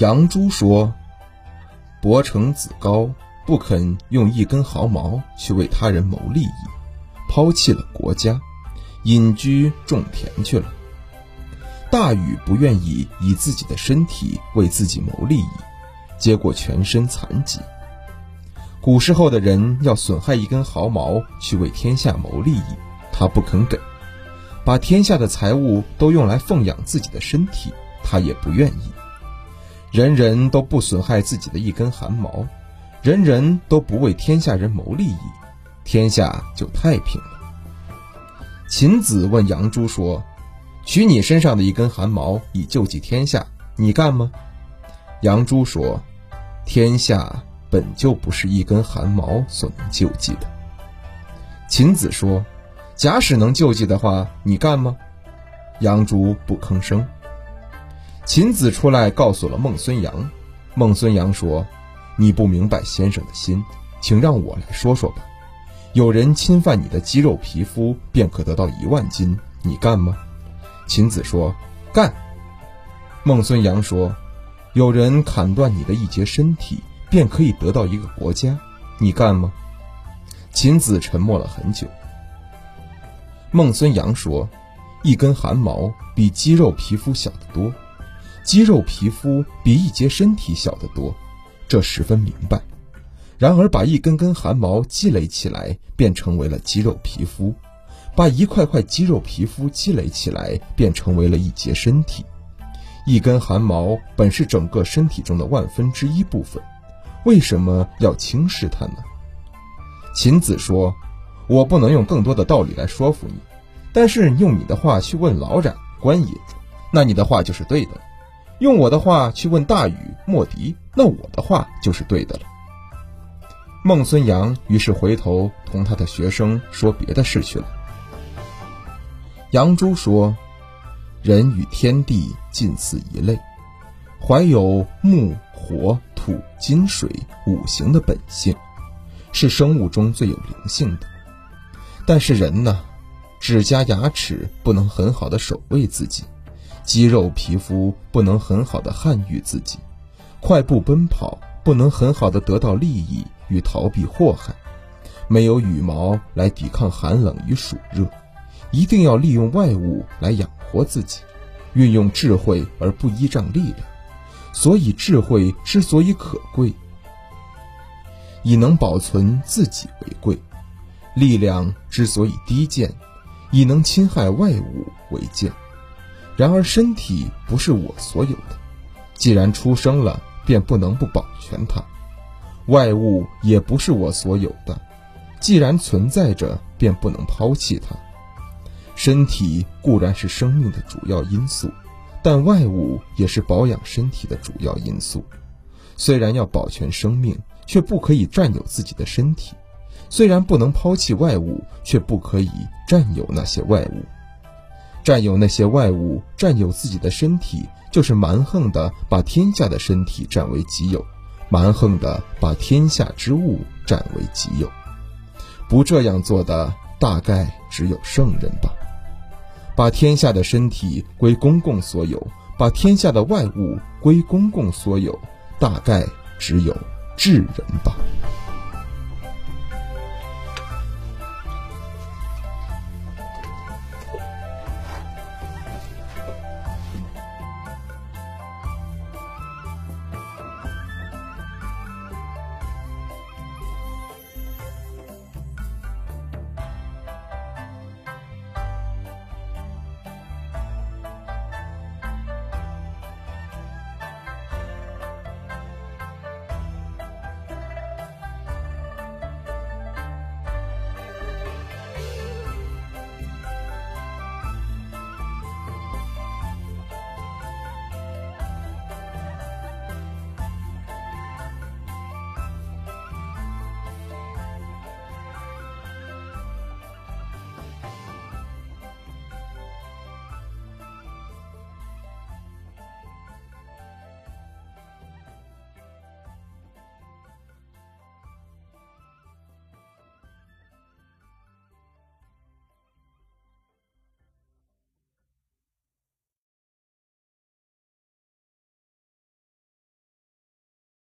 杨朱说：“伯承子高不肯用一根毫毛去为他人谋利益，抛弃了国家，隐居种田去了。大禹不愿意以自己的身体为自己谋利益，结果全身残疾。古时候的人要损害一根毫毛去为天下谋利益，他不肯给；把天下的财物都用来奉养自己的身体，他也不愿意。”人人都不损害自己的一根汗毛，人人都不为天下人谋利益，天下就太平了。秦子问杨朱说：“取你身上的一根汗毛以救济天下，你干吗？”杨朱说：“天下本就不是一根汗毛所能救济的。”秦子说：“假使能救济的话，你干吗？”杨朱不吭声。秦子出来告诉了孟孙阳，孟孙阳说：“你不明白先生的心，请让我来说说吧。有人侵犯你的肌肉皮肤，便可得到一万金，你干吗？”秦子说：“干。”孟孙阳说：“有人砍断你的一截身体，便可以得到一个国家，你干吗？”秦子沉默了很久。孟孙阳说：“一根汗毛比肌肉皮肤小得多。”肌肉皮肤比一截身体小得多，这十分明白。然而，把一根根汗毛积累起来，便成为了肌肉皮肤；把一块块肌肉皮肤积累起来，便成为了一截身体。一根汗毛本是整个身体中的万分之一部分，为什么要轻视它呢？秦子说：“我不能用更多的道理来说服你，但是用你的话去问老冉、关野，那你的话就是对的。”用我的话去问大禹、莫迪，那我的话就是对的了。孟孙阳于是回头同他的学生说别的事去了。杨朱说：“人与天地近似一类，怀有木、火、土、金、水五行的本性，是生物中最有灵性的。但是人呢，指甲、牙齿不能很好的守卫自己。”肌肉皮肤不能很好的捍御自己，快步奔跑不能很好的得到利益与逃避祸害，没有羽毛来抵抗寒冷与暑热，一定要利用外物来养活自己，运用智慧而不依仗力量。所以智慧之所以可贵，以能保存自己为贵；力量之所以低贱，以能侵害外物为贱。然而，身体不是我所有的，既然出生了，便不能不保全它；外物也不是我所有的，既然存在着，便不能抛弃它。身体固然是生命的主要因素，但外物也是保养身体的主要因素。虽然要保全生命，却不可以占有自己的身体；虽然不能抛弃外物，却不可以占有那些外物。占有那些外物，占有自己的身体，就是蛮横的把天下的身体占为己有，蛮横的把天下之物占为己有。不这样做的，大概只有圣人吧。把天下的身体归公共所有，把天下的外物归公共所有，大概只有智人吧。